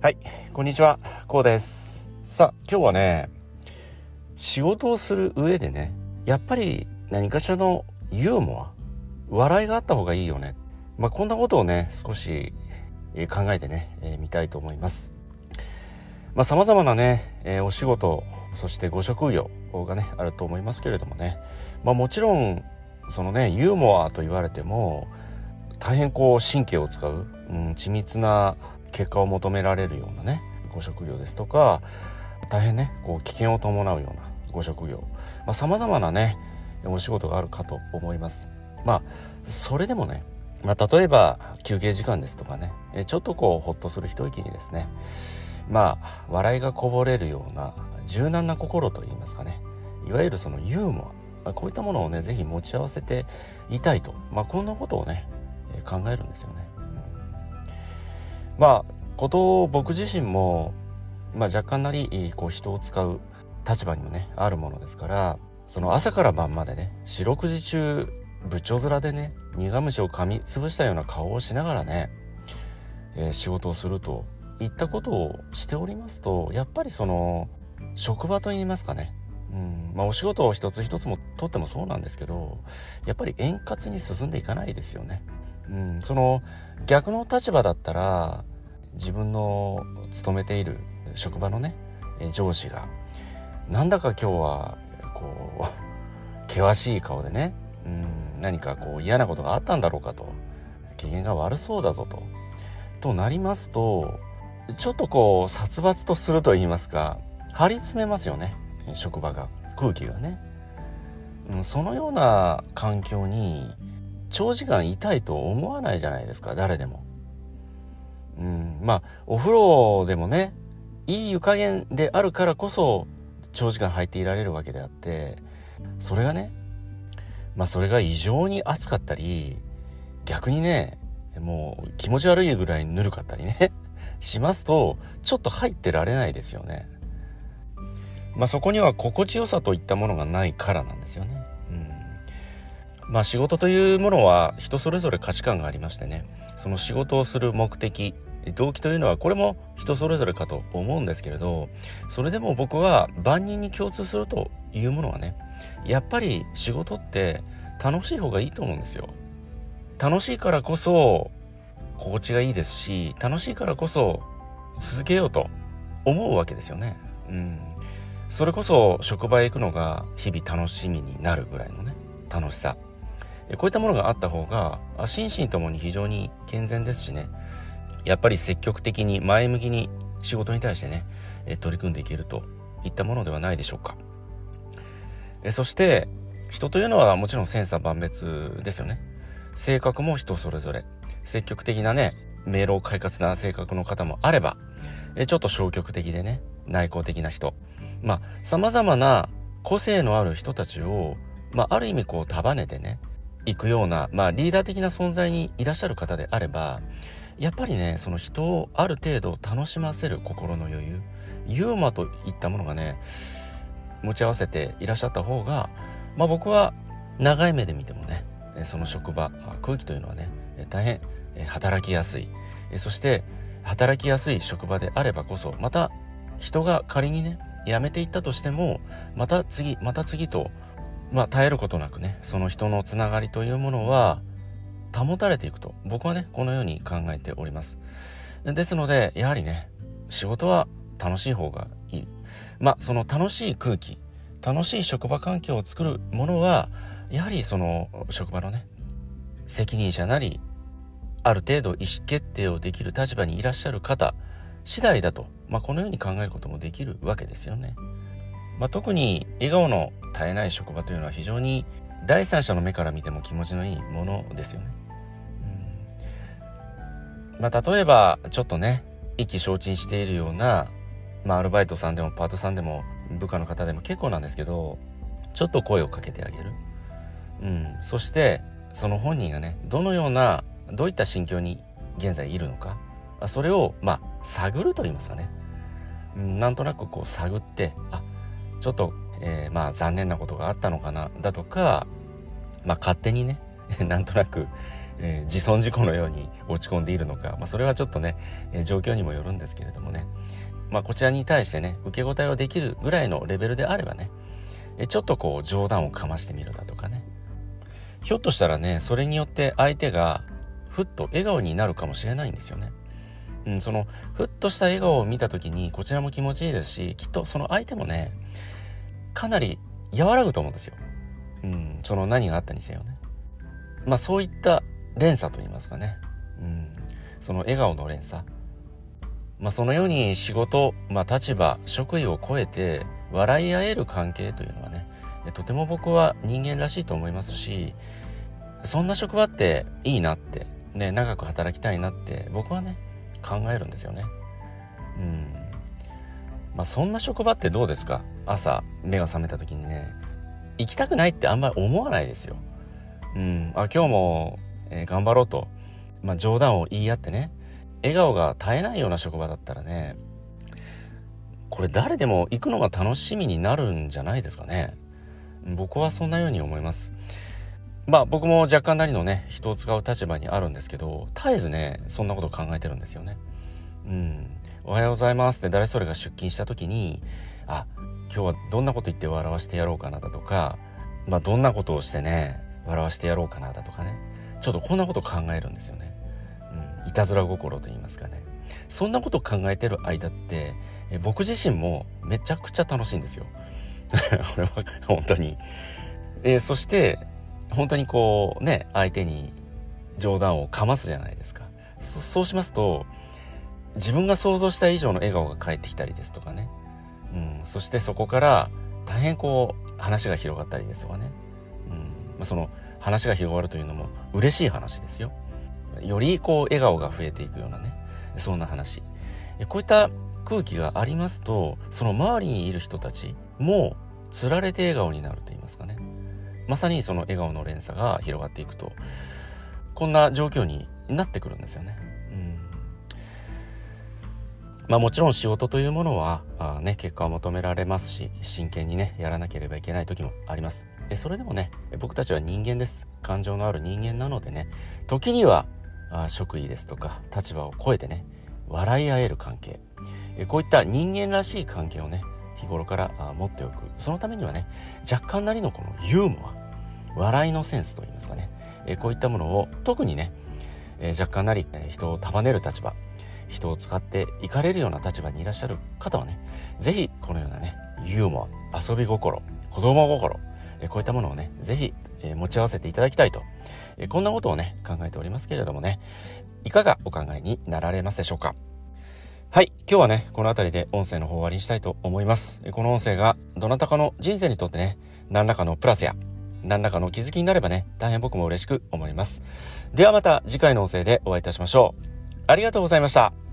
はい、こんにちは、こうです。さあ、今日はね、仕事をする上でね、やっぱり何かしらのユーモア、笑いがあった方がいいよね。まあ、こんなことをね、少し考えてね、えー見たいと思います。まあ、様々なね、えーお仕事、そしてご職業がね、あると思いますけれどもね。まあ、もちろん、そのね、ユーモアと言われても、大変こう神経を使う、うん、緻密な結果を求められるようなねご職業ですとか大変ねこう危険を伴うようなご職業。さまざ、まなねお仕事があるかと思います。まあそれでもね、まあ、例えば休憩時間ですとかねちょっとこうほっとする一息にですねまあ笑いがこぼれるような柔軟な心といいますかねいわゆるそのユーモアこういったものをね是非持ち合わせていたいと、まあ、こんなことをね考えるんですよね。まあことを僕自身も、まあ、若干なりこう人を使う立場にもねあるものですからその朝から晩までね四六時中部長面でね苦虫を噛みつぶしたような顔をしながらね、えー仕事をするといったことをしておりますとやっぱりその職場といいますかねうんまあ、お仕事を一つ一つもとってもそうなんですけどやっぱり円滑に進んでいかないですよね。うん、その逆の立場だったら自分の勤めている職場のね上司がなんだか今日はこう 険しい顔でね、うん、何かこう嫌なことがあったんだろうかと機嫌が悪そうだぞと。となりますとちょっとこう殺伐とすると言いますか張り詰めますよね職場が空気がね、うん、そのような環境に長時間いたいと思わないじゃないですか誰でも。うん、まあお風呂でもねいい湯加減であるからこそ長時間入っていられるわけであってそれがねまあそれが異常に暑かったり逆にねもう気持ち悪いぐらいぬるかったりね しますとちょっと入ってられないですよね。まあそこには心地よさといったものがないからなんですよね。まあ仕事というものは人それぞれ価値観がありましてねその仕事をする目的動機というのはこれも人それぞれかと思うんですけれどそれでも僕は万人に共通するというものはねやっぱり仕事って楽しい方がいいと思うんですよ。楽しいからこそ心地がいいですし楽しいからこそ続けようと思うわけですよね。うん、それこそ職場へ行くのが日々楽しみになるぐらいのね楽しさこういったものがあった方が心身ともに非常に健全ですしね。やっぱり積極的に前向きに仕事に対してね取り組んでいけるといったものではないでしょうか。そして人というのはもちろん千差万別ですよね。性格も人それぞれ。積極的なね明朗快活な性格の方もあればちょっと消極的でね内向的な人。まあ様々な個性のある人たちを、まあ、ある意味こう束ねてね行くような、まあ、リーダー的な存在にいらっしゃる方であればやっぱりねその人をある程度楽しませる心の余裕ユーモアといったものがね持ち合わせていらっしゃった方が、まあ、僕は長い目で見てもねその職場空気というのはね大変働きやすい。そして働きやすい職場であればこそまた人が仮にね辞めていったとしてもまた次また次とまあ絶えることなくねその人のつながりというものは保たれていくと僕はねこのように考えておりますですのでやはりね仕事は楽しい方がいいまあその楽しい空気楽しい職場環境を作るものはやはりその職場のね責任者なりある程度意思決定をできる立場にいらっしゃる方次第だと、まあ、このように考えることもできるわけですよね。まあ、特に笑顔の絶えない職場というのは非常に第三者の目から見ても気持ちのいいものですよね。うんまあ、例えばちょっとね意気消沈しているような、まあ、アルバイトさんでもパートさんでも部下の方でも結構なんですけどちょっと声をかけてあげる。うん、そしてその本人がねどのようなどういった心境に現在いるのかそれをまあ探ると言いますかね、うん、なんとなくこう探ってあちょっと、えー、まあ残念なことがあったのかなだとかまあ勝手にね なんとなくえー、自損事故のように落ち込んでいるのか、まあ、それはちょっとね、えー、状況にもよるんですけれどもね。まあ、こちらに対してね、受け答えをできるぐらいのレベルであればね、えちょっとこう冗談をかましてみるだとかね。ひょっとしたらね、それによって相手がふっと笑顔になるかもしれないんですよね。うん、その、ふっとした笑顔を見た時にこちらも気持ちいいですし、きっとその相手もね、かなり和らぐと思うんですよ。うん、その何があったにせよね。まあそういった連鎖と言いますかね。うん、その笑顔の連鎖。まあそのように仕事、まあ立場、職位を超えて笑い合える関係というのはね、とても僕は人間らしいと思いますし、そんな職場っていいなって、ね、長く働きたいなって僕はね、考えるんですよね。うん。まあそんな職場ってどうですか？朝目が覚めた時にね、行きたくないってあんまり思わないですよ。うん。あ、今日も、えー、頑張ろうと。まあ冗談を言い合ってね、笑顔が絶えないような職場だったらね、これ誰でも行くのが楽しみになるんじゃないですかね。僕はそんなように思います。まあ僕も若干なりのね、人を使う立場にあるんですけど、絶えずね、そんなこと考えてるんですよね。うん。おはようございますって誰それが出勤した時に、あ、今日はどんなこと言って笑わしてやろうかなだとか、まあどんなことをしてね、笑わしてやろうかなだとかね。ちょっとこんなこと考えるんですよね。うん。いたずら心と言いますかね。そんなこと考えてる間って、え僕自身もめちゃくちゃ楽しいんですよ。これは本当に。えそして、本当にこうね、相手に冗談をかますじゃないですか。そうしますと、自分が想像した以上の笑顔が返ってきたりですとかね。うん、そしてそこから大変こう話が広がったりですとかね。うん、ま、その話が広がるというのも嬉しい話ですよ。よりこう笑顔が増えていくようなね、そんな話。こういった空気がありますと、その周りにいる人たちも釣られて笑顔になると言いますかね。まさにその笑顔の連鎖が広がっていくと、こんな状況になってくるんですよね。うん。まあもちろん仕事というものは、あね、結果を求められますし、真剣にね、やらなければいけない時もあります。でそれでもね、僕たちは人間です。感情のある人間なのでね、時には、あ職位ですとか立場を超えてね、笑い合える関係。こういった人間らしい関係をね、日頃から持っておく。そのためにはね、若干なりのこのユーモア、笑いのセンスといいますかね、えこういったものを特にね、え若干なり人を束ねる立場、人を使っていかれるような立場にいらっしゃる方はね、ぜひこのようなね、ユーモア、遊び心、子供心、こういったものをね、ぜひ持ち合わせていただきたいと、えこんなことをね、考えておりますけれどもね、いかがお考えになられますでしょうか？はい。今日はね、この辺りで音声の方終わりにしたいと思います。この音声がどなたかの人生にとってね、何らかのプラスや、何らかの気づきになればね、大変僕も嬉しく思います。ではまた次回の音声でお会いいたしましょう。ありがとうございました。